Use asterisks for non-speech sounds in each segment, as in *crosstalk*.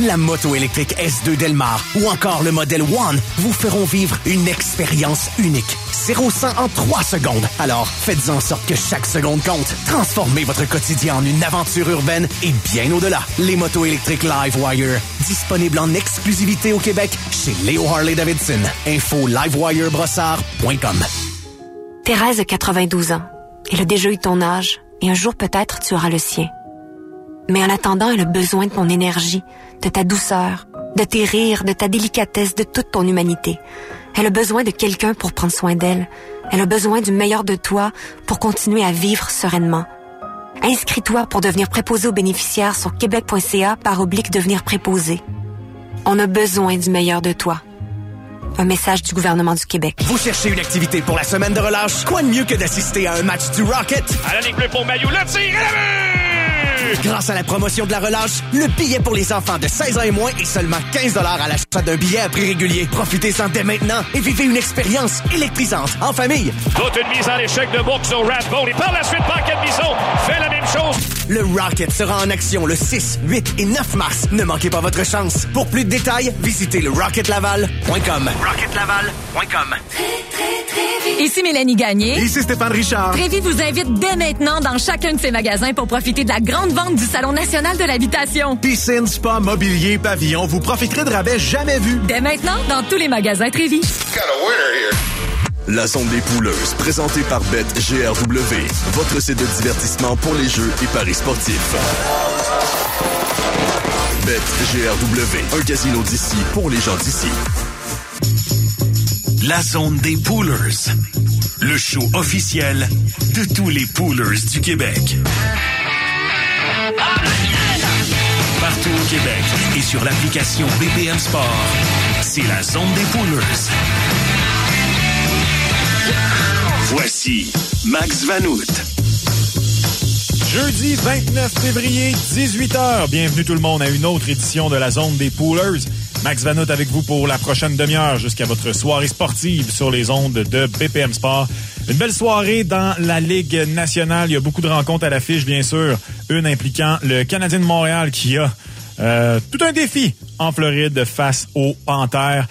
La moto électrique S2 Delmar ou encore le modèle One vous feront vivre une expérience unique. 0 en 3 secondes. Alors, faites en sorte que chaque seconde compte. Transformez votre quotidien en une aventure urbaine et bien au-delà. Les motos électriques Livewire, disponibles en exclusivité au Québec chez Léo Harley-Davidson. Info livewirebrossard.com Thérèse a 92 ans. Elle a déjà eu ton âge et un jour peut-être tu auras le sien. Mais en attendant, elle a besoin de ton énergie, de ta douceur, de tes rires, de ta délicatesse, de toute ton humanité. Elle a besoin de quelqu'un pour prendre soin d'elle. Elle a besoin du meilleur de toi pour continuer à vivre sereinement. Inscris-toi pour devenir préposé aux bénéficiaires sur québec.ca par oblique devenir préposé. On a besoin du meilleur de toi. Un message du gouvernement du Québec. Vous cherchez une activité pour la semaine de relâche? Quoi de mieux que d'assister à un match du Rocket? À la bleue pour Maillot, le tir et la Grâce à la promotion de la relâche, le billet pour les enfants de 16 ans et moins est seulement 15 à l'achat d'un billet à prix régulier. Profitez-en dès maintenant et vivez une expérience électrisante en famille. Toute une mise en échec de boxe au Rathbone et par la suite, Paquet Bison fait la même chose. Le Rocket sera en action le 6, 8 et 9 mars. Ne manquez pas votre chance. Pour plus de détails, visitez le rocketlaval.com. rocketlaval.com. Ici Mélanie Gagné. Ici Stéphane Richard. Trévi vous invite dès maintenant dans chacun de ses magasins pour profiter de la grande vente du Salon national de l'habitation. Piscine, spa, mobilier, pavillon, vous profiterez de rabais jamais vus. Dès maintenant dans tous les magasins Trévi. La zone des pouleuses, présentée par BetGRW, votre site de divertissement pour les jeux et paris sportifs. BetGRW, un casino d'ici pour les gens d'ici. La zone des poolers. Le show officiel de tous les poolers du Québec. Partout au Québec et sur l'application BPM Sport, c'est la zone des poolers. Voici Max Vanout. Jeudi 29 février, 18h. Bienvenue tout le monde à une autre édition de la zone des poolers. Max Vanout avec vous pour la prochaine demi-heure jusqu'à votre soirée sportive sur les ondes de BPM Sport. Une belle soirée dans la Ligue nationale. Il y a beaucoup de rencontres à l'affiche, bien sûr. Une impliquant le Canadien de Montréal qui a euh, tout un défi en Floride face aux Panthères.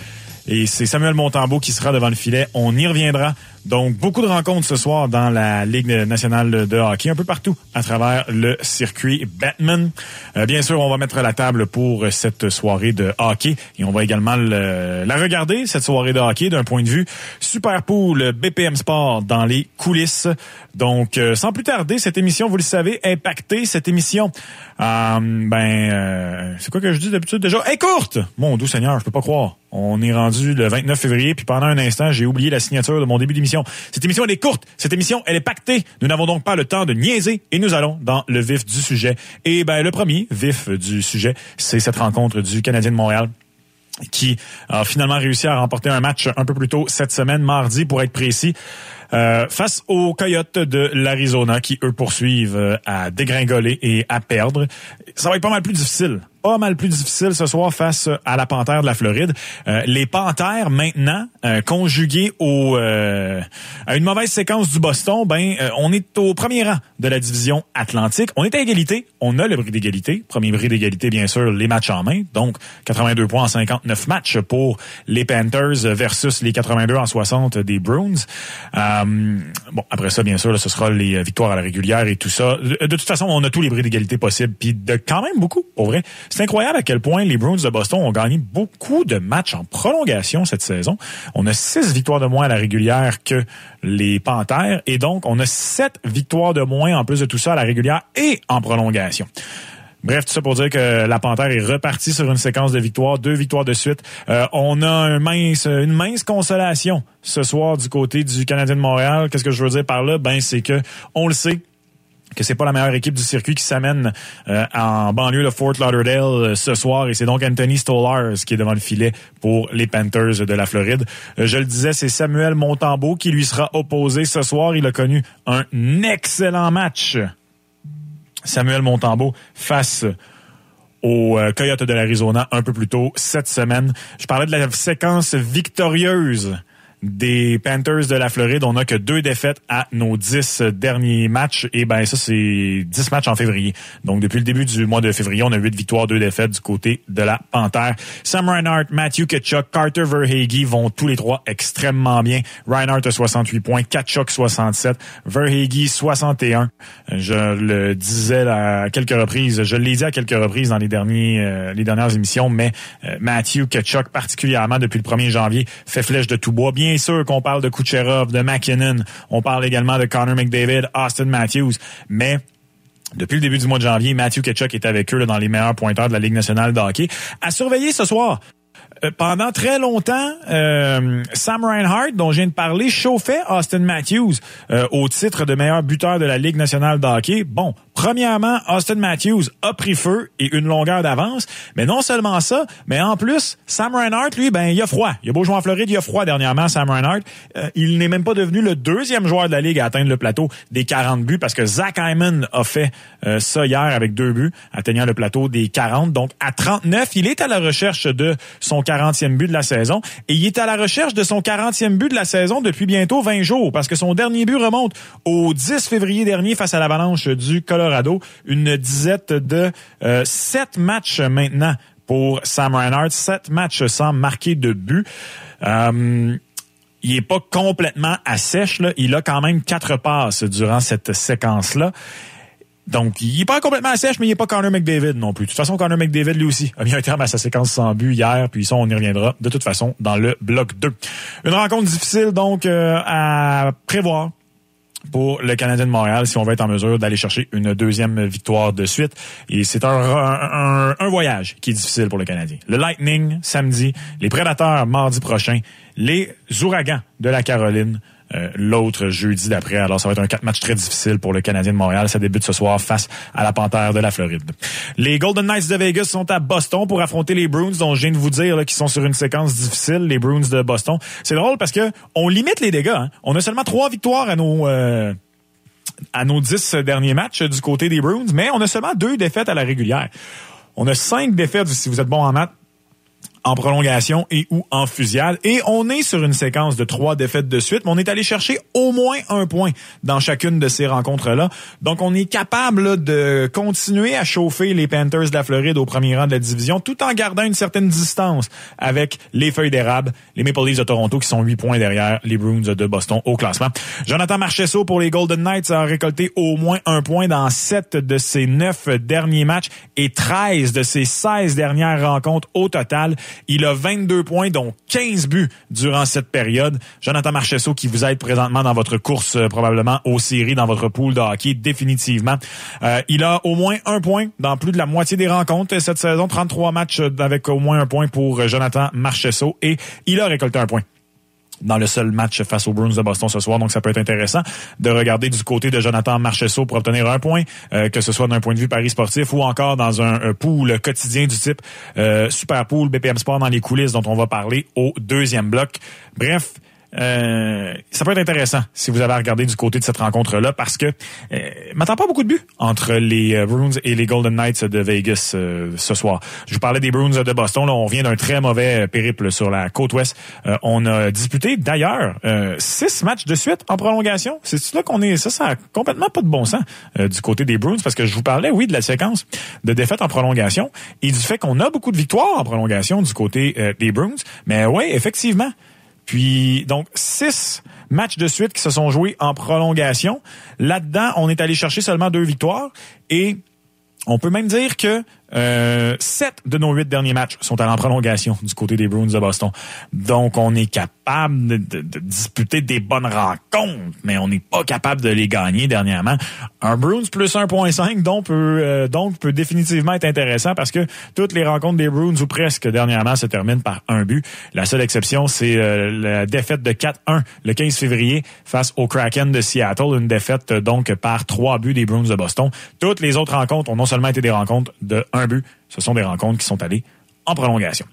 Et c'est Samuel Montembeau qui sera devant le filet. On y reviendra. Donc, beaucoup de rencontres ce soir dans la Ligue nationale de hockey, un peu partout à travers le circuit Batman. Euh, bien sûr, on va mettre la table pour cette soirée de hockey et on va également le- la regarder, cette soirée de hockey, d'un point de vue super pool BPM Sport dans les coulisses. Donc, euh, sans plus tarder, cette émission, vous le savez, impactée. Cette émission, euh, ben, euh, c'est quoi que je dis d'habitude déjà? Est courte! Mon doux Seigneur, je peux pas croire. On est rendu le 29 février, puis pendant un instant, j'ai oublié la signature de mon début d'émission. Cette émission, elle est courte. Cette émission, elle est pactée. Nous n'avons donc pas le temps de niaiser et nous allons dans le vif du sujet. Et ben, le premier vif du sujet, c'est cette rencontre du Canadien de Montréal qui a finalement réussi à remporter un match un peu plus tôt cette semaine, mardi pour être précis, euh, face aux Coyotes de l'Arizona qui, eux, poursuivent euh, à dégringoler et à perdre. Ça va être pas mal plus difficile. Pas mal plus difficile ce soir face à la Panthère de la Floride. Euh, les Panthères, maintenant, euh, conjugués euh, à une mauvaise séquence du Boston, ben, euh, on est au premier rang de la division Atlantique. On est à égalité. On a le bris d'égalité. Premier bris d'égalité, bien sûr, les matchs en main. Donc, 82 points en 59 matchs pour les Panthers versus les 82 en 60 des Bruins. Euh, bon, après ça, bien sûr, là, ce sera les victoires à la régulière et tout ça. De, de toute façon, on a tous les bris d'égalité possibles. Puis de quand même beaucoup, pour vrai. C'est incroyable à quel point les Bruins de Boston ont gagné beaucoup de matchs en prolongation cette saison. On a six victoires de moins à la régulière que les Panthères. Et donc, on a sept victoires de moins en plus de tout ça à la régulière et en prolongation. Bref, tout ça pour dire que la Panthère est repartie sur une séquence de victoires, deux victoires de suite. Euh, on a une mince consolation ce soir du côté du Canadien de Montréal. Qu'est-ce que je veux dire par là? Ben, c'est que on le sait que c'est pas la meilleure équipe du circuit qui s'amène euh, en banlieue de Fort Lauderdale euh, ce soir et c'est donc Anthony Stolarz qui est devant le filet pour les Panthers de la Floride. Euh, je le disais, c'est Samuel Montembeau qui lui sera opposé ce soir. Il a connu un excellent match. Samuel Montembeau face aux Coyotes de l'Arizona un peu plus tôt cette semaine. Je parlais de la séquence victorieuse des Panthers de la Floride, on n'a que deux défaites à nos dix derniers matchs. Et ben ça, c'est dix matchs en février. Donc depuis le début du mois de février, on a huit victoires, deux défaites du côté de la Panthère. Sam Reinhardt, Matthew Ketchuk, Carter Verhage vont tous les trois extrêmement bien. Reinhardt a 68 points, Ketchuk 67, Verhage 61. Je le disais à quelques reprises, je l'ai dit à quelques reprises dans les derniers euh, les dernières émissions, mais euh, Matthew Ketchuk particulièrement depuis le 1er janvier fait flèche de tout bois. Bien sûr qu'on parle de Kucherov, de McKinnon, on parle également de Connor McDavid, Austin Matthews, mais depuis le début du mois de janvier, Matthew Ketchuk est avec eux dans les meilleurs pointeurs de la Ligue nationale de hockey. À surveiller ce soir, euh, pendant très longtemps, euh, Sam Reinhardt, dont je viens de parler, chauffait Austin Matthews euh, au titre de meilleur buteur de la Ligue nationale de hockey. Bon, premièrement, Austin Matthews a pris feu et une longueur d'avance, mais non seulement ça, mais en plus, Sam Reinhardt, lui, ben il a froid. Il a beau jouer en Floride, il a froid dernièrement, Sam Reinhardt. il n'est même pas devenu le deuxième joueur de la Ligue à atteindre le plateau des 40 buts parce que Zach Hyman a fait ça hier avec deux buts, atteignant le plateau des 40. Donc, à 39, il est à la recherche de son 40e but de la saison. Et il est à la recherche de son 40e but de la saison depuis bientôt 20 jours parce que son dernier but remonte au 10 février dernier face à l'Avalanche du Colorado. Une disette de euh, 7 matchs maintenant pour Sam Reinhardt. 7 matchs sans marquer de but. Euh, il est pas complètement à sèche. Là. Il a quand même quatre passes durant cette séquence-là. Donc, il est pas complètement à sèche, mais il est pas Connor McDavid non plus. De toute façon, Connor McDavid, lui aussi, a mis un terme à sa séquence sans but hier, puis ça, on y reviendra de toute façon dans le bloc 2. Une rencontre difficile, donc, euh, à prévoir pour le Canadien de Montréal si on va être en mesure d'aller chercher une deuxième victoire de suite. Et c'est un, voyage qui est difficile pour le Canadien. Le Lightning samedi, les Prédateurs mardi prochain, les Ouragans de la Caroline euh, l'autre jeudi d'après. Alors, ça va être un quatre matchs très difficile pour le Canadien de Montréal. Ça débute ce soir face à la Panthère de la Floride. Les Golden Knights de Vegas sont à Boston pour affronter les Bruins, dont je viens de vous dire qu'ils sont sur une séquence difficile, les Bruins de Boston. C'est drôle parce que on limite les dégâts. Hein. On a seulement trois victoires à nos... Euh, à nos dix derniers matchs du côté des Bruins, mais on a seulement deux défaites à la régulière. On a cinq défaites, si vous êtes bon en maths, en prolongation et ou en fusillade. Et on est sur une séquence de trois défaites de suite, mais on est allé chercher au moins un point dans chacune de ces rencontres-là. Donc, on est capable de continuer à chauffer les Panthers de la Floride au premier rang de la division, tout en gardant une certaine distance avec les feuilles d'érable, les Maple Leafs de Toronto qui sont huit points derrière les Bruins de Boston au classement. Jonathan Marchesso pour les Golden Knights a récolté au moins un point dans sept de ses neuf derniers matchs et 13 de ses 16 dernières rencontres au total. Il a 22 points, dont 15 buts durant cette période. Jonathan Marchesso qui vous aide présentement dans votre course euh, probablement aux séries, dans votre pool de hockey, définitivement. Euh, il a au moins un point dans plus de la moitié des rencontres cette saison. 33 matchs avec au moins un point pour Jonathan Marchesso et il a récolté un point dans le seul match face aux Bruins de Boston ce soir. Donc, ça peut être intéressant de regarder du côté de Jonathan Marchesso pour obtenir un point, euh, que ce soit d'un point de vue Paris sportif ou encore dans un, pool quotidien du type euh, Super Pool BPM Sport dans les coulisses dont on va parler au deuxième bloc. Bref, euh, ça peut être intéressant si vous avez regardé du côté de cette rencontre-là parce que euh, m'attend pas beaucoup de buts entre les euh, Bruins et les Golden Knights de Vegas euh, ce soir. Je vous parlais des Bruins de Boston. Là, on vient d'un très mauvais périple sur la côte ouest. on a disputé d'ailleurs six matchs de suite en prolongation. C'est là qu'on est. Ça, ça a complètement pas de bon sens du côté des Bruins parce que je vous parlais, oui, de la séquence de défaites en prolongation et du fait qu'on a beaucoup de victoires en prolongation du côté des Bruins. Mais oui, effectivement. Puis, donc, six matchs de suite qui se sont joués en prolongation. Là-dedans, on est allé chercher seulement deux victoires et on peut même dire que euh, sept de nos huit derniers matchs sont allés en prolongation du côté des Bruins de Boston. Donc, on est capable de, disputer des bonnes rencontres, mais on n'est pas capable de les gagner dernièrement. Un Bruins plus 1.5 donc peut, euh, donc peut définitivement être intéressant parce que toutes les rencontres des Bruins ou presque dernièrement se terminent par un but. La seule exception, c'est euh, la défaite de 4-1 le 15 février face au Kraken de Seattle, une défaite donc par trois buts des Bruins de Boston. Toutes les autres rencontres ont non seulement été des rencontres de un but, ce sont des rencontres qui sont allées en prolongation.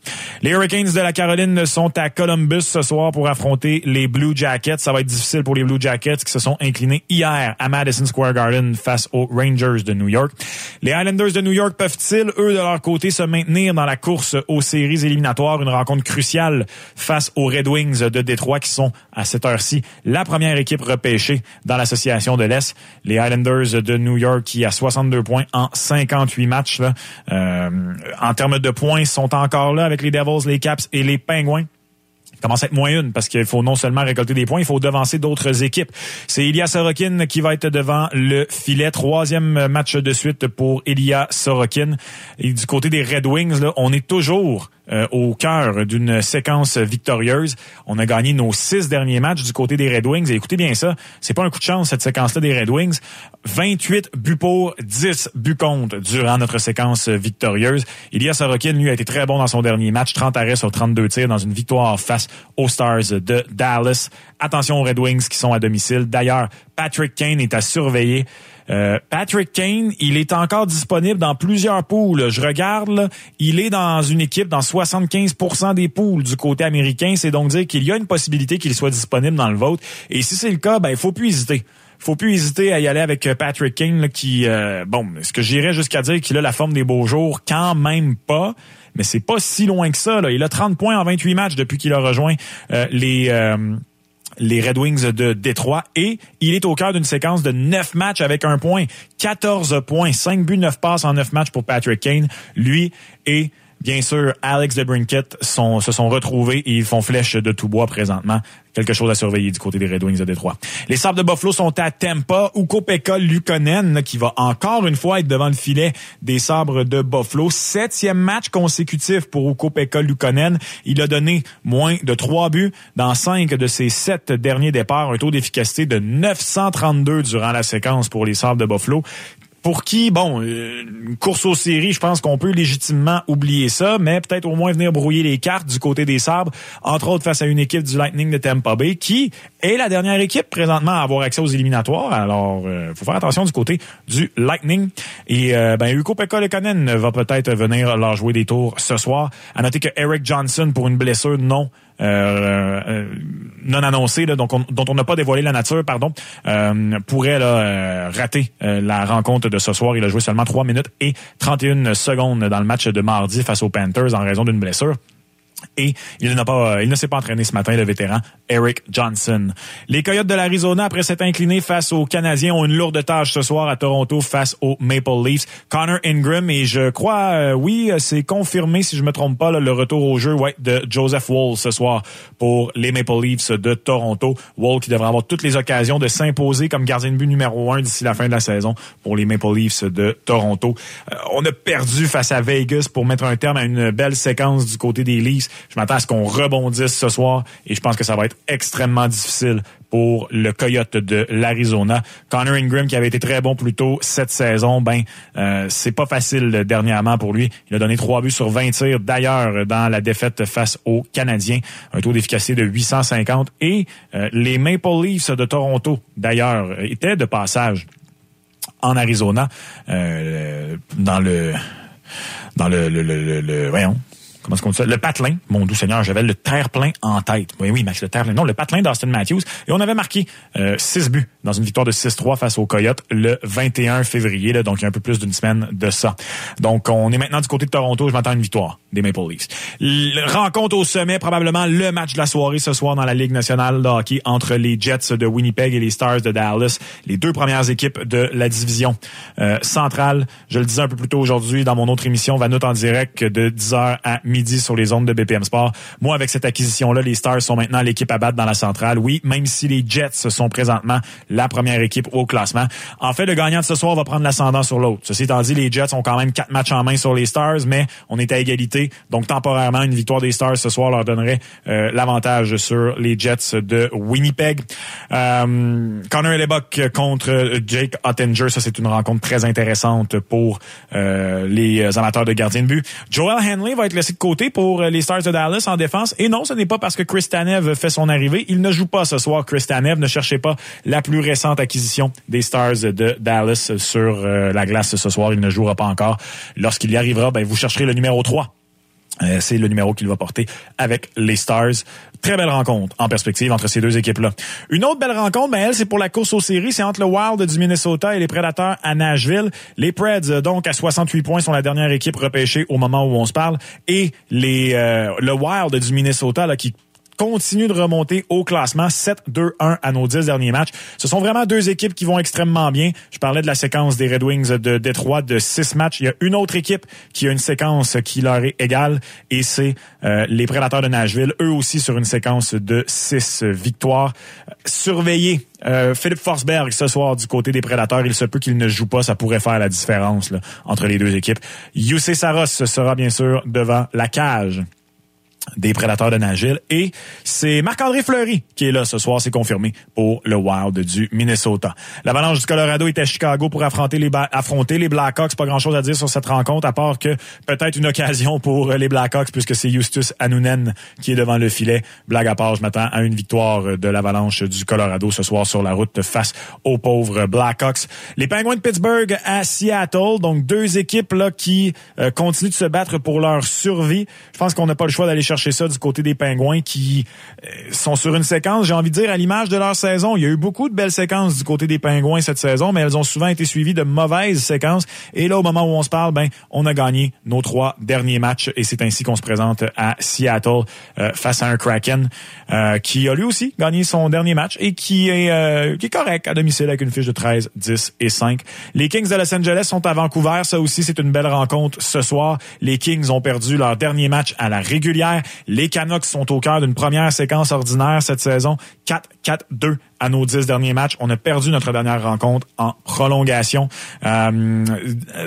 Les Hurricanes de la Caroline sont à Columbus ce soir pour affronter les Blue Jackets. Ça va être difficile pour les Blue Jackets qui se sont inclinés hier à Madison Square Garden face aux Rangers de New York. Les Islanders de New York peuvent-ils, eux, de leur côté, se maintenir dans la course aux séries éliminatoires? Une rencontre cruciale face aux Red Wings de Détroit qui sont, à cette heure-ci, la première équipe repêchée dans l'association de l'Est. Les Islanders de New York qui, a 62 points en 58 matchs, là, euh, en termes de points, sont encore là avec les Devils, les Caps et les Penguins commence à être moins une parce qu'il faut non seulement récolter des points, il faut devancer d'autres équipes. C'est Ilya Sorokin qui va être devant le filet. Troisième match de suite pour Ilya Sorokin. Et du côté des Red Wings, là, on est toujours euh, au cœur d'une séquence victorieuse. On a gagné nos six derniers matchs du côté des Red Wings. Et écoutez bien ça, c'est pas un coup de chance cette séquence-là des Red Wings. 28 buts pour, 10 buts contre durant notre séquence victorieuse. Ilya Sorokin, lui, a été très bon dans son dernier match. 30 arrêts sur 32 tirs dans une victoire face aux Stars de Dallas. Attention aux Red Wings qui sont à domicile. D'ailleurs, Patrick Kane est à surveiller. Euh, Patrick Kane, il est encore disponible dans plusieurs poules. Je regarde, il est dans une équipe dans 75% des poules du côté américain. C'est donc dire qu'il y a une possibilité qu'il soit disponible dans le vote. Et si c'est le cas, ben il faut plus hésiter faut plus hésiter à y aller avec Patrick Kane qui euh, bon ce que j'irais jusqu'à dire qu'il a la forme des beaux jours quand même pas mais c'est pas si loin que ça là. il a 30 points en 28 matchs depuis qu'il a rejoint euh, les les Red Wings de Détroit. Et il est au cœur d'une séquence de 9 matchs avec un point, 14 points, 5 buts, 9 passes en 9 matchs pour Patrick Kane. Lui et bien sûr Alex DeBrinket sont, se sont retrouvés et ils font flèche de tout bois présentement quelque chose à surveiller du côté des Red Wings de Détroit. Les Sabres de Buffalo sont à Tampa, où Kopeka Lukonen, qui va encore une fois être devant le filet des Sabres de Buffalo. Septième match consécutif pour Ukopeka Lukonen. Il a donné moins de trois buts dans cinq de ses sept derniers départs, un taux d'efficacité de 932 durant la séquence pour les Sabres de Buffalo pour qui, bon, euh, une course aux séries, je pense qu'on peut légitimement oublier ça, mais peut-être au moins venir brouiller les cartes du côté des sabres, entre autres face à une équipe du Lightning de Tampa Bay, qui est la dernière équipe présentement à avoir accès aux éliminatoires. Alors, euh, faut faire attention du côté du Lightning. Et euh, ben, Hugo Pekka va peut-être venir leur jouer des tours ce soir. À noter que Eric Johnson, pour une blessure non euh, euh, non annoncé, donc dont on n'a pas dévoilé la nature, pardon, euh, pourrait là, rater la rencontre de ce soir. Il a joué seulement 3 minutes et 31 secondes dans le match de mardi face aux Panthers en raison d'une blessure. Et il n'a pas, il ne s'est pas entraîné ce matin, le vétéran Eric Johnson. Les Coyotes de l'Arizona, après s'être inclinés face aux Canadiens, ont une lourde tâche ce soir à Toronto face aux Maple Leafs. Connor Ingram et je crois, euh, oui, c'est confirmé si je me trompe pas, le retour au jeu ouais, de Joseph Wall ce soir pour les Maple Leafs de Toronto. Wall qui devrait avoir toutes les occasions de s'imposer comme gardien de but numéro un d'ici la fin de la saison pour les Maple Leafs de Toronto. Euh, on a perdu face à Vegas pour mettre un terme à une belle séquence du côté des Leafs. Je m'attends à ce qu'on rebondisse ce soir et je pense que ça va être extrêmement difficile pour le Coyote de l'Arizona. Connor Ingram, qui avait été très bon plus tôt cette saison, ben euh, c'est pas facile dernièrement pour lui. Il a donné trois buts sur 20 tirs. D'ailleurs, dans la défaite face aux Canadiens, un taux d'efficacité de 850. Et euh, les Maple Leafs de Toronto, d'ailleurs, étaient de passage en Arizona euh, dans le dans le, le, le, le, voyons, comment est-ce qu'on dit ça? Le patelin, mon doux Seigneur, j'avais le terre-plein en tête. Oui, oui, Max, le terre-plein. Non, le patelin d'Austin Matthews. Et on avait marqué euh, 6 buts dans une victoire de 6-3 face aux Coyotes le 21 février, là, donc il y a un peu plus d'une semaine de ça. Donc, on est maintenant du côté de Toronto. Je m'attends à une victoire des Maple Leafs. Le rencontre au sommet, probablement le match de la soirée ce soir dans la Ligue nationale de hockey entre les Jets de Winnipeg et les Stars de Dallas, les deux premières équipes de la division euh, centrale. Je le disais un peu plus tôt aujourd'hui dans mon autre émission, Vanout en direct de 10h à midi sur les ondes de BPM Sport. Moi, avec cette acquisition-là, les Stars sont maintenant l'équipe à battre dans la centrale. Oui, même si les Jets sont présentement la première équipe au classement. En fait, le gagnant de ce soir va prendre l'ascendant sur l'autre. Ceci étant dit, les Jets ont quand même quatre matchs en main sur les Stars, mais on est à égalité. Donc, temporairement, une victoire des Stars ce soir leur donnerait euh, l'avantage sur les Jets de Winnipeg. Euh, Connor Hellebuck contre Jake Ottinger, ça c'est une rencontre très intéressante pour euh, les amateurs de gardiens de but. Joel Henley va être laissé de pour les Stars de Dallas en défense. Et non, ce n'est pas parce que Chris Tanev fait son arrivée. Il ne joue pas ce soir, Chris Tanev. Ne cherchez pas la plus récente acquisition des Stars de Dallas sur la glace ce soir. Il ne jouera pas encore. Lorsqu'il y arrivera, ben, vous chercherez le numéro 3 Euh, c'est le numéro qu'il va porter avec les Stars. Très belle rencontre en perspective entre ces deux équipes-là. Une autre belle rencontre, ben elle, c'est pour la course aux séries. C'est entre le Wild du Minnesota et les Predators à Nashville. Les Preds, euh, donc, à 68 points, sont la dernière équipe repêchée au moment où on se parle. Et les euh, le Wild du Minnesota, là, qui continue de remonter au classement 7-2-1 à nos 10 derniers matchs. Ce sont vraiment deux équipes qui vont extrêmement bien. Je parlais de la séquence des Red Wings de Détroit de 6 matchs. Il y a une autre équipe qui a une séquence qui leur est égale et c'est euh, les Prédateurs de Nashville, eux aussi sur une séquence de 6 victoires. Surveillez euh, Philippe Forsberg ce soir du côté des Prédateurs. Il se peut qu'il ne joue pas. Ça pourrait faire la différence entre les deux équipes. Youssé Saros sera bien sûr devant la cage des prédateurs de. Et c'est Marc-André Fleury qui est là ce soir, c'est confirmé, pour le Wild du Minnesota. L'Avalanche du Colorado est à Chicago pour affronter les, affronter les Blackhawks. Pas grand-chose à dire sur cette rencontre, à part que peut-être une occasion pour les Blackhawks, puisque c'est Justus Anunen qui est devant le filet. Blague à part, je m'attends à une victoire de l'Avalanche du Colorado ce soir sur la route face aux pauvres Blackhawks. Les Penguins de Pittsburgh à Seattle, donc deux équipes là qui euh, continuent de se battre pour leur survie. Je pense qu'on n'a pas le choix d'aller chercher chercher ça du côté des Pingouins qui euh, sont sur une séquence, j'ai envie de dire, à l'image de leur saison. Il y a eu beaucoup de belles séquences du côté des Pingouins cette saison, mais elles ont souvent été suivies de mauvaises séquences. Et là, au moment où on se parle, ben, on a gagné nos trois derniers matchs et c'est ainsi qu'on se présente à Seattle euh, face à un Kraken euh, qui a lui aussi gagné son dernier match et qui est, qui est correct à domicile avec une fiche de 13, 10 et 5. Les Kings de Los Angeles sont à Vancouver. Ça aussi, c'est une belle rencontre ce soir. Les Kings ont perdu leur dernier match à la régulière. Les Canucks sont au cœur d'une première séquence ordinaire cette saison. 4-4-2 à nos dix derniers matchs. On a perdu notre dernière rencontre en prolongation. Euh,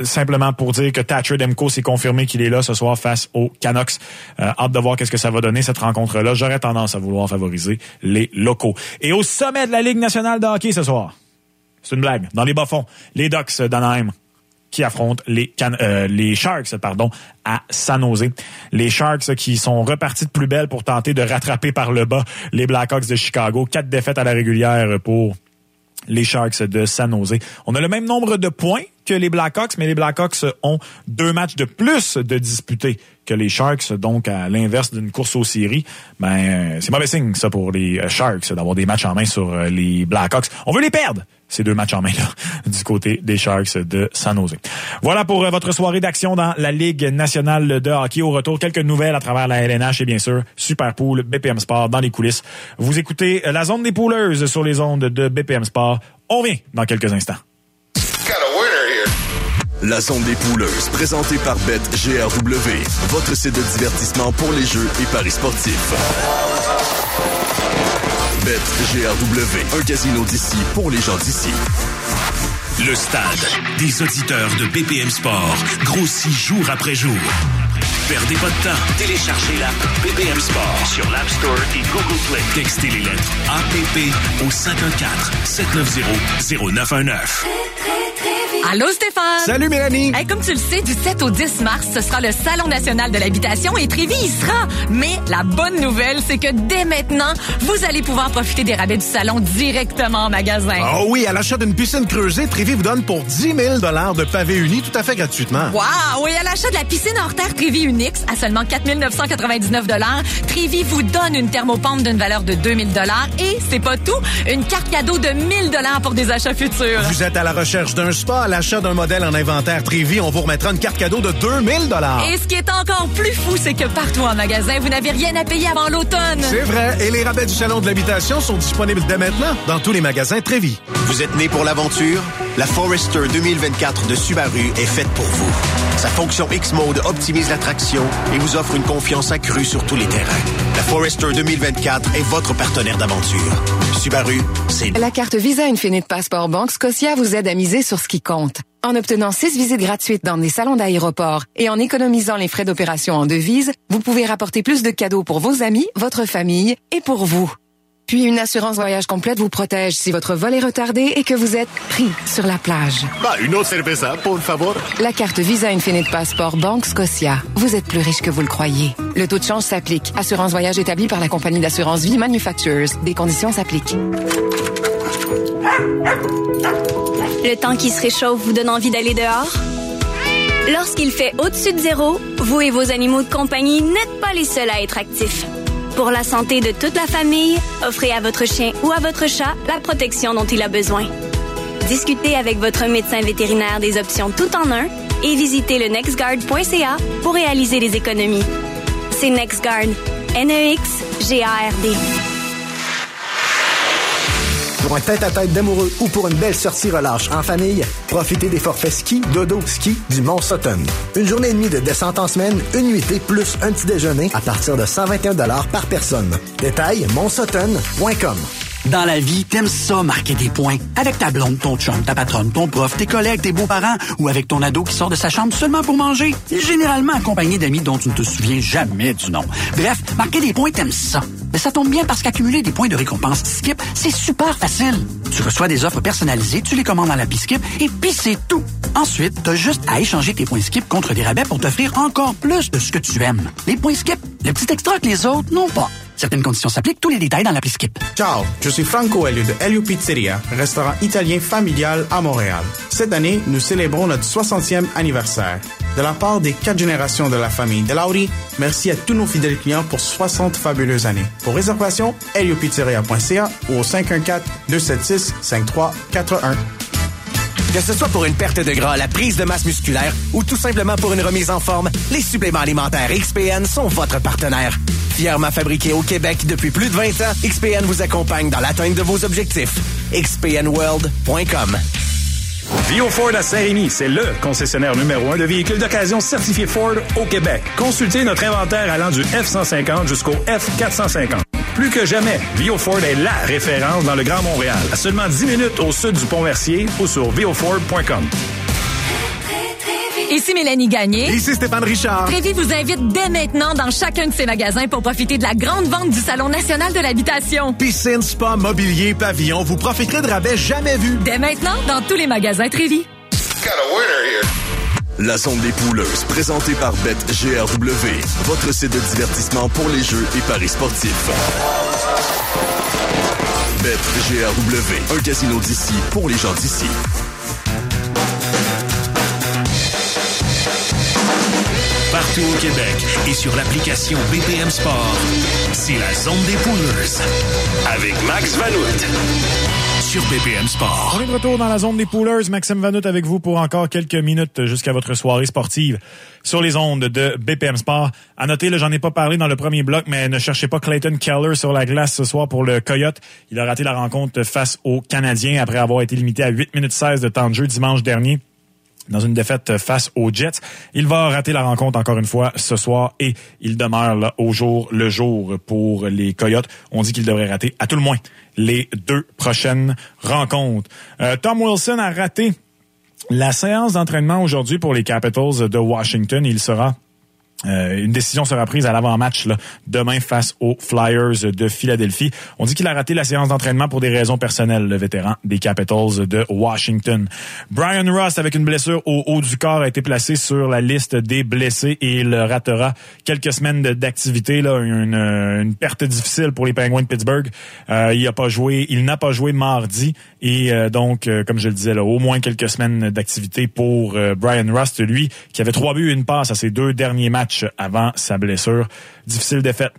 simplement pour dire que Thatcher Demko s'est confirmé qu'il est là ce soir face aux Canucks. Euh, hâte de voir qu'est-ce que ça va donner cette rencontre-là. J'aurais tendance à vouloir favoriser les locaux. Et au sommet de la Ligue nationale de ce soir, c'est une blague, dans les bas-fonds, les Ducks d'Anaheim affrontent les, euh, les Sharks pardon, à San Jose. Les Sharks qui sont repartis de plus belle pour tenter de rattraper par le bas les Blackhawks de Chicago. Quatre défaites à la régulière pour les Sharks de San Jose. On a le même nombre de points que les Blackhawks, mais les Blackhawks ont deux matchs de plus de disputés que les Sharks, donc à l'inverse d'une course aux séries. Ben, c'est mauvais signe, ça, pour les euh, Sharks, d'avoir des matchs en main sur euh, les Blackhawks. On veut les perdre! ces deux matchs en main là *laughs* du côté des Sharks de San Jose. Voilà pour euh, votre soirée d'action dans la Ligue nationale de hockey. Au retour, quelques nouvelles à travers la LNH et bien sûr Superpool, BPM Sport dans les coulisses. Vous écoutez la zone des pouleuses sur les ondes de BPM Sport. On revient dans quelques instants. La zone des pouleuses, présentée par BetGRW, votre site de divertissement pour les jeux et paris sportifs. BetGRW, un casino d'ici pour les gens d'ici. Le stade des auditeurs de BPM Sport grossit jour après jour. Perdez pas de temps. Téléchargez l'app BPM Sport sur l'App Store et Google Play. Textez les lettres APP au 514 790 0919. Allô Stéphane! Salut Mélanie! Hey, comme tu le sais, du 7 au 10 mars, ce sera le Salon national de l'habitation et Trévi y sera. Mais la bonne nouvelle, c'est que dès maintenant, vous allez pouvoir profiter des rabais du salon directement en magasin. Oh oui, à l'achat d'une piscine creusée, Trévi vous donne pour 10 000 de pavé uni tout à fait gratuitement. Wow! Oui, à l'achat de la piscine hors terre Trévi Unix à seulement 4 999 Trévi vous donne une thermopompe d'une valeur de 2000 et c'est pas tout, une carte cadeau de 1000 pour des achats futurs. Vous êtes à la recherche d'un spa à l'achat d'un modèle en inventaire Trévi, on vous remettra une carte cadeau de 2000 dollars. Et ce qui est encore plus fou, c'est que partout en magasin, vous n'avez rien à payer avant l'automne. C'est vrai. Et les rabais du salon de l'habitation sont disponibles dès maintenant dans tous les magasins Trévi. Vous êtes né pour l'aventure? La Forester 2024 de Subaru est faite pour vous. Sa fonction X-Mode optimise la traction et vous offre une confiance accrue sur tous les terrains. La Forester 2024 est votre partenaire d'aventure. Subaru, c'est... La carte Visa Infinite Passport Bank Scotia vous aide à miser sur ce qui compte. En obtenant six visites gratuites dans des salons d'aéroport et en économisant les frais d'opération en devise, vous pouvez rapporter plus de cadeaux pour vos amis, votre famille et pour vous. Puis une assurance voyage complète vous protège si votre vol est retardé et que vous êtes pris sur la plage. Bah, une autre cerveza, pour favor. La carte Visa Infinite Passport Banque Scotia. Vous êtes plus riche que vous le croyez. Le taux de change s'applique. Assurance voyage établie par la compagnie d'assurance vie Manufacturers. Des conditions s'appliquent. Le temps qui se réchauffe vous donne envie d'aller dehors? Lorsqu'il fait au-dessus de zéro, vous et vos animaux de compagnie n'êtes pas les seuls à être actifs. Pour la santé de toute la famille, offrez à votre chien ou à votre chat la protection dont il a besoin. Discutez avec votre médecin vétérinaire des options tout en un et visitez le nextguard.ca pour réaliser des économies. C'est NextGuard. N-E-X-G-A-R-D. Pour un tête-à-tête d'amoureux ou pour une belle sortie relâche en famille, profitez des forfaits ski, dodo, ski du Mont Sutton. Une journée et demie de descente en semaine, une nuitée plus un petit déjeuner à partir de 121 par personne. Détail, montsutton.com. Dans la vie, t'aimes ça marquer des points. Avec ta blonde, ton chum, ta patronne, ton prof, tes collègues, tes beaux-parents ou avec ton ado qui sort de sa chambre seulement pour manger. Généralement accompagné d'amis dont tu ne te souviens jamais du nom. Bref, marquer des points, t'aimes ça. Mais ça tombe bien parce qu'accumuler des points de récompense Skip, c'est super facile. Tu reçois des offres personnalisées, tu les commandes dans l'appli Skip et puis c'est tout. Ensuite, t'as juste à échanger tes points Skip contre des rabais pour t'offrir encore plus de ce que tu aimes. Les points Skip, le petit extra que les autres n'ont pas. Certaines conditions s'appliquent, tous les détails dans l'appli Skip. Ciao, je suis Franco Elio de Elio Pizzeria, restaurant italien familial à Montréal. Cette année, nous célébrons notre 60e anniversaire. De la part des quatre générations de la famille De Lauri, merci à tous nos fidèles clients pour 60 fabuleuses années. Pour réservation, heliopizzeria.ca ou au 514-276-5341. Que ce soit pour une perte de gras, la prise de masse musculaire ou tout simplement pour une remise en forme, les suppléments alimentaires XPN sont votre partenaire. Fièrement fabriqués au Québec depuis plus de 20 ans, XPN vous accompagne dans l'atteinte de vos objectifs. XPNWorld.com Vio Ford à Saint-Rémy, c'est LE concessionnaire numéro un de véhicules d'occasion certifiés Ford au Québec. Consultez notre inventaire allant du F-150 jusqu'au F-450. Plus que jamais, Vio Ford est LA référence dans le Grand Montréal. À seulement 10 minutes au sud du Pont-Mercier ou sur vioford.com. Ici Mélanie Gagné. Ici Stéphane Richard. Trévi vous invite dès maintenant dans chacun de ses magasins pour profiter de la grande vente du Salon national de l'habitation. Piscine, spa, mobilier, pavillon, vous profiterez de rabais jamais vus. Dès maintenant dans tous les magasins Trévi. La zone des pouleuses, présentée par BetGRW, votre site de divertissement pour les jeux et paris sportifs. BetGRW, un casino d'ici pour les gens d'ici. Partout au Québec et sur l'application BPM Sport, c'est la zone des pouleuses avec Max Vanout sur BPM Sport. On est de retour dans la zone des poolers. Maxime Vanout avec vous pour encore quelques minutes jusqu'à votre soirée sportive sur les ondes de BPM Sport. À noter, j'en ai pas parlé dans le premier bloc, mais ne cherchez pas Clayton Keller sur la glace ce soir pour le Coyote. Il a raté la rencontre face aux Canadiens après avoir été limité à 8 minutes 16 de temps de jeu dimanche dernier dans une défaite face aux Jets. Il va rater la rencontre encore une fois ce soir et il demeure là au jour le jour pour les Coyotes. On dit qu'il devrait rater à tout le moins les deux prochaines rencontres. Euh, Tom Wilson a raté la séance d'entraînement aujourd'hui pour les Capitals de Washington. Il sera euh, une décision sera prise à l'avant-match demain face aux Flyers de Philadelphie. On dit qu'il a raté la séance d'entraînement pour des raisons personnelles, le vétéran des Capitals de Washington. Brian Ross, avec une blessure au haut du corps, a été placé sur la liste des blessés et il ratera quelques semaines d'activité. Là, une, une, perte difficile pour les Penguins de Pittsburgh. Euh, il a pas joué, il n'a pas joué mardi et euh, donc, euh, comme je le disais, là, au moins quelques semaines d'activité pour Brian Ross, lui qui avait trois buts et une passe à ses deux derniers matchs avant sa blessure. Difficile défaite.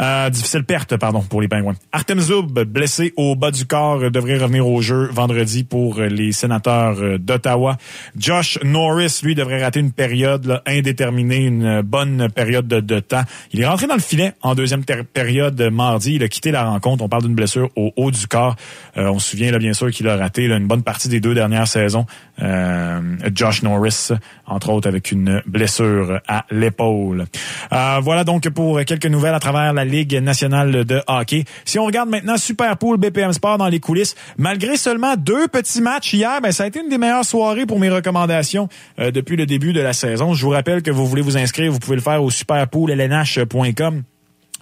Euh, difficile perte, pardon, pour les Pingouins. Artem Zub, blessé au bas du corps, devrait revenir au jeu vendredi pour les sénateurs d'Ottawa. Josh Norris, lui, devrait rater une période indéterminée, une bonne période de, temps. Il est rentré dans le filet en deuxième période mardi. Il a quitté la rencontre. On parle d'une blessure au haut du corps. Euh, on se souvient bien sûr qu'il a raté une bonne partie des deux dernières saisons. Euh, Josh Norris, entre autres, avec une blessure à l'épaule. Euh, voilà donc pour quelques nouvelles à travers la Ligue nationale de hockey. Si on regarde maintenant Super Pool BPM Sport dans les coulisses, malgré seulement deux petits matchs hier, ben, ça a été une des meilleures soirées pour mes recommandations euh, depuis le début de la saison. Je vous rappelle que vous voulez vous inscrire, vous pouvez le faire au superpool.lnh.com.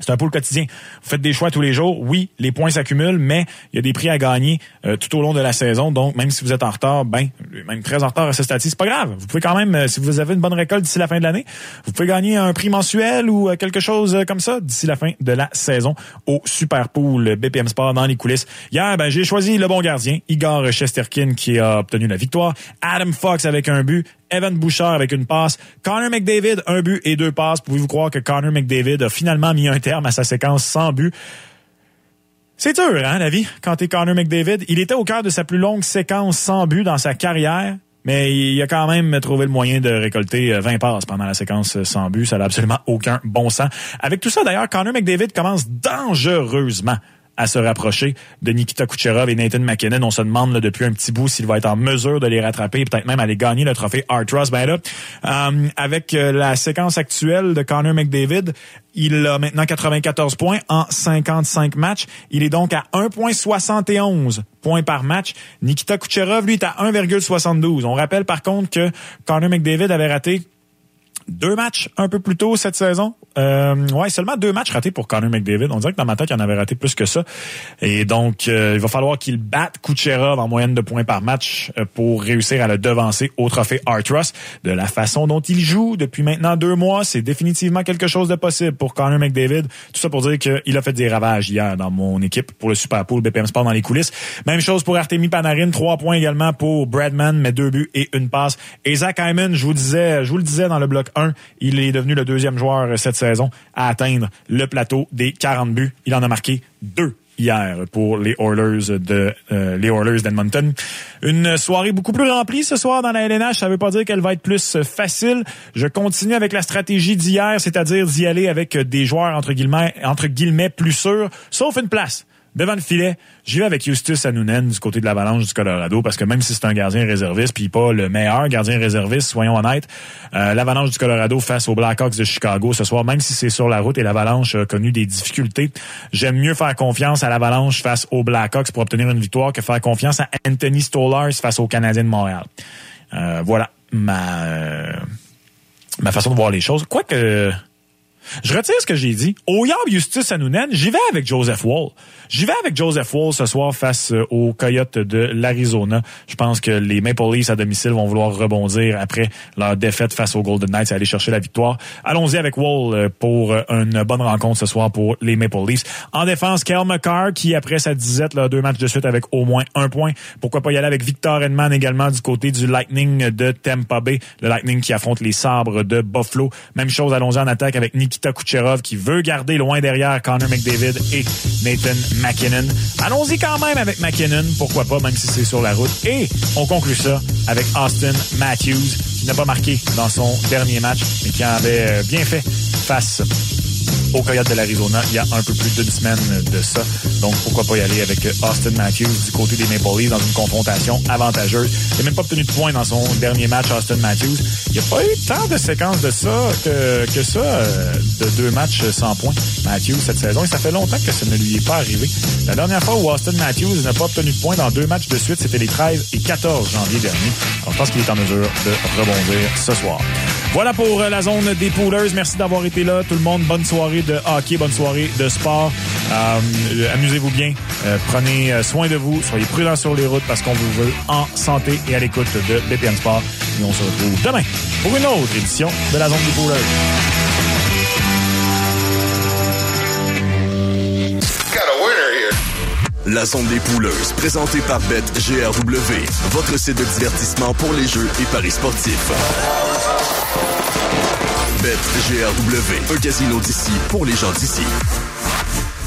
C'est un pool quotidien. Vous faites des choix tous les jours. Oui, les points s'accumulent, mais il y a des prix à gagner euh, tout au long de la saison. Donc, même si vous êtes en retard, ben, même très en retard à ce stade c'est pas grave. Vous pouvez quand même, euh, si vous avez une bonne récolte d'ici la fin de l'année, vous pouvez gagner un prix mensuel ou euh, quelque chose comme ça d'ici la fin de la saison au Super Pool BPM Sport dans les coulisses. Hier, ben, j'ai choisi le bon gardien, Igor Chesterkin, qui a obtenu la victoire. Adam Fox avec un but Evan Bouchard avec une passe. Connor McDavid, un but et deux passes. Pouvez-vous croire que Connor McDavid a finalement mis un terme à sa séquence sans but? C'est dur, hein, la vie, quand t'es Connor McDavid. Il était au cœur de sa plus longue séquence sans but dans sa carrière. Mais il a quand même trouvé le moyen de récolter 20 passes pendant la séquence sans but. Ça n'a absolument aucun bon sens. Avec tout ça, d'ailleurs, Connor McDavid commence dangereusement à se rapprocher de Nikita Kucherov et Nathan McKinnon. On se demande là, depuis un petit bout s'il va être en mesure de les rattraper, peut-être même aller gagner le trophée Art Ross. Ben là, euh, avec euh, la séquence actuelle de Connor McDavid, il a maintenant 94 points en 55 matchs. Il est donc à 1,71 points par match. Nikita Kucherov, lui, est à 1,72. On rappelle par contre que Connor McDavid avait raté deux matchs un peu plus tôt cette saison. Euh, ouais, seulement deux matchs ratés pour Connor McDavid. On dirait que dans ma tête, il en avait raté plus que ça. Et donc, euh, il va falloir qu'il batte Kucherov en moyenne de points par match euh, pour réussir à le devancer au trophée Artros. De la façon dont il joue depuis maintenant deux mois, c'est définitivement quelque chose de possible pour Connor McDavid. Tout ça pour dire qu'il a fait des ravages hier dans mon équipe pour le Super Bowl BPM Sport dans les coulisses. Même chose pour Artemi Panarin, trois points également pour Bradman, mais deux buts et une passe. Et Zach Hyman, je vous disais, je vous le disais dans le bloc 1, il est devenu le deuxième joueur cette saison à atteindre le plateau des 40 buts. Il en a marqué deux hier pour les Oilers de euh, les Oilers d'Edmonton. Une soirée beaucoup plus remplie ce soir dans la LNH, ça veut pas dire qu'elle va être plus facile. Je continue avec la stratégie d'hier, c'est-à-dire d'y aller avec des joueurs entre guillemets plus sûrs, sauf une place devant le filet. J'y vais avec Justus Anounen du côté de l'Avalanche du Colorado parce que même si c'est un gardien réserviste puis pas le meilleur gardien réserviste, soyons honnêtes, euh, l'Avalanche du Colorado face aux Blackhawks de Chicago ce soir, même si c'est sur la route et l'Avalanche a connu des difficultés, j'aime mieux faire confiance à l'Avalanche face aux Blackhawks pour obtenir une victoire que faire confiance à Anthony Stolarz face aux Canadiens de Montréal. Euh, voilà ma ma façon de voir les choses. Quoique je retire ce que j'ai dit. Au Yab Justus Anounen, j'y vais avec Joseph Wall. J'y vais avec Joseph Wall ce soir face euh, aux Coyotes de l'Arizona. Je pense que les Maple Leafs à domicile vont vouloir rebondir après leur défaite face aux Golden Knights et aller chercher la victoire. Allons-y avec Wall euh, pour euh, une bonne rencontre ce soir pour les Maple Leafs. En défense, Kel McCarr qui, après sa disette, là, deux matchs de suite avec au moins un point. Pourquoi pas y aller avec Victor Edman également du côté du Lightning de Tampa Bay. Le Lightning qui affronte les sabres de Buffalo. Même chose, allons-y en attaque avec Nikita qui veut garder loin derrière Connor McDavid et Nathan McKinnon. Allons-y quand même avec McKinnon, pourquoi pas, même si c'est sur la route. Et on conclut ça avec Austin Matthews, qui n'a pas marqué dans son dernier match, mais qui en avait bien fait face au Coyote de l'Arizona il y a un peu plus d'une semaine de ça. Donc, pourquoi pas y aller avec Austin Matthews du côté des Maple dans une confrontation avantageuse. Il n'a même pas obtenu de points dans son dernier match, Austin Matthews. Il n'y a pas eu tant de séquences de ça que, que ça, euh, de deux matchs sans points, Matthews, cette saison. Et ça fait longtemps que ça ne lui est pas arrivé. La dernière fois où Austin Matthews n'a pas obtenu de points dans deux matchs de suite, c'était les 13 et 14 janvier dernier. Alors, je pense qu'il est en mesure de rebondir ce soir. Voilà pour la zone des poolers. Merci d'avoir été là, tout le monde. Bonne soirée de hockey, bonne soirée de sport. Euh, Amusez-vous bien. Euh, prenez soin de vous. Soyez prudents sur les routes parce qu'on vous veut en santé et à l'écoute de BPM Sport. Et on se retrouve demain pour une autre édition de la zone des poolers. La zone des pouleuses, présentée par BetGRW, votre site de divertissement pour les jeux et paris sportifs. BetGRW, un casino d'ici pour les gens d'ici.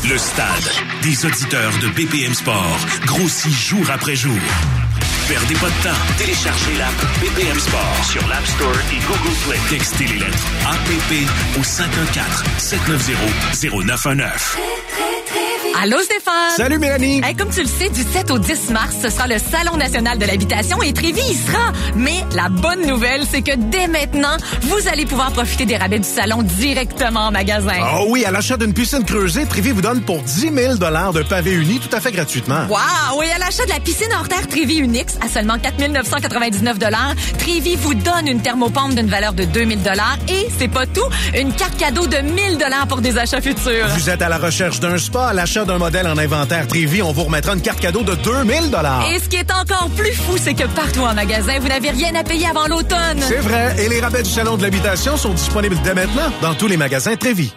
Le stade des auditeurs de BPM Sport grossit jour après jour. Perdez pas de temps. Téléchargez l'app BPM Sport sur l'App Store et Google Play. Textez les lettres APP au 514-790-0919. Allô Stéphane! Salut Mélanie! Hey, comme tu le sais, du 7 au 10 mars, ce sera le Salon national de l'habitation et Trévis y sera. Mais la bonne nouvelle, c'est que dès maintenant, vous allez pouvoir profiter des rabais du salon directement en magasin. Oh oui, à l'achat d'une piscine creusée, Trévis vous donne pour 10 000 de pavé uni tout à fait gratuitement. Wow! Et à l'achat de la piscine hors terre Trévis Unix à seulement 4 999 Trévis vous donne une thermopompe d'une valeur de 2000 et, c'est pas tout, une carte cadeau de 1000 pour des achats futurs. Vous êtes à la recherche d'un spa, à l'achat d'un modèle en inventaire Trévis, on vous remettra une carte cadeau de 2000 Et ce qui est encore plus fou, c'est que partout en magasin, vous n'avez rien à payer avant l'automne. C'est vrai. Et les rabais du Salon de l'habitation sont disponibles dès maintenant dans tous les magasins Trévis.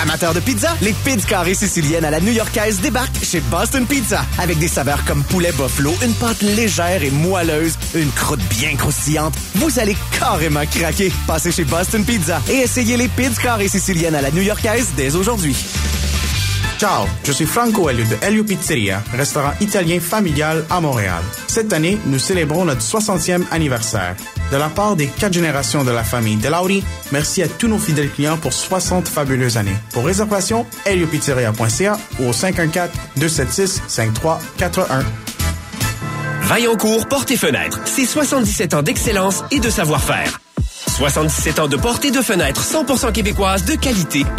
Amateurs de pizza, les pizzas carrées siciliennes à la new-yorkaise débarquent chez Boston Pizza. Avec des saveurs comme poulet buffalo, une pâte légère et moelleuse, une croûte bien croustillante, vous allez carrément craquer. Passez chez Boston Pizza et essayez les pizzas carrées siciliennes à la new-yorkaise dès aujourd'hui. Ciao, je suis Franco Elio de Elio Pizzeria, restaurant italien familial à Montréal. Cette année, nous célébrons notre 60e anniversaire. De la part des quatre générations de la famille Delauri, merci à tous nos fidèles clients pour 60 fabuleuses années. Pour réservation, heliopizzeria.ca ou au 514-276-5341. Vaillancourt Porte et Fenêtres, c'est 77 ans d'excellence et de savoir-faire. 77 ans de porte et de fenêtres 100% québécoises de qualité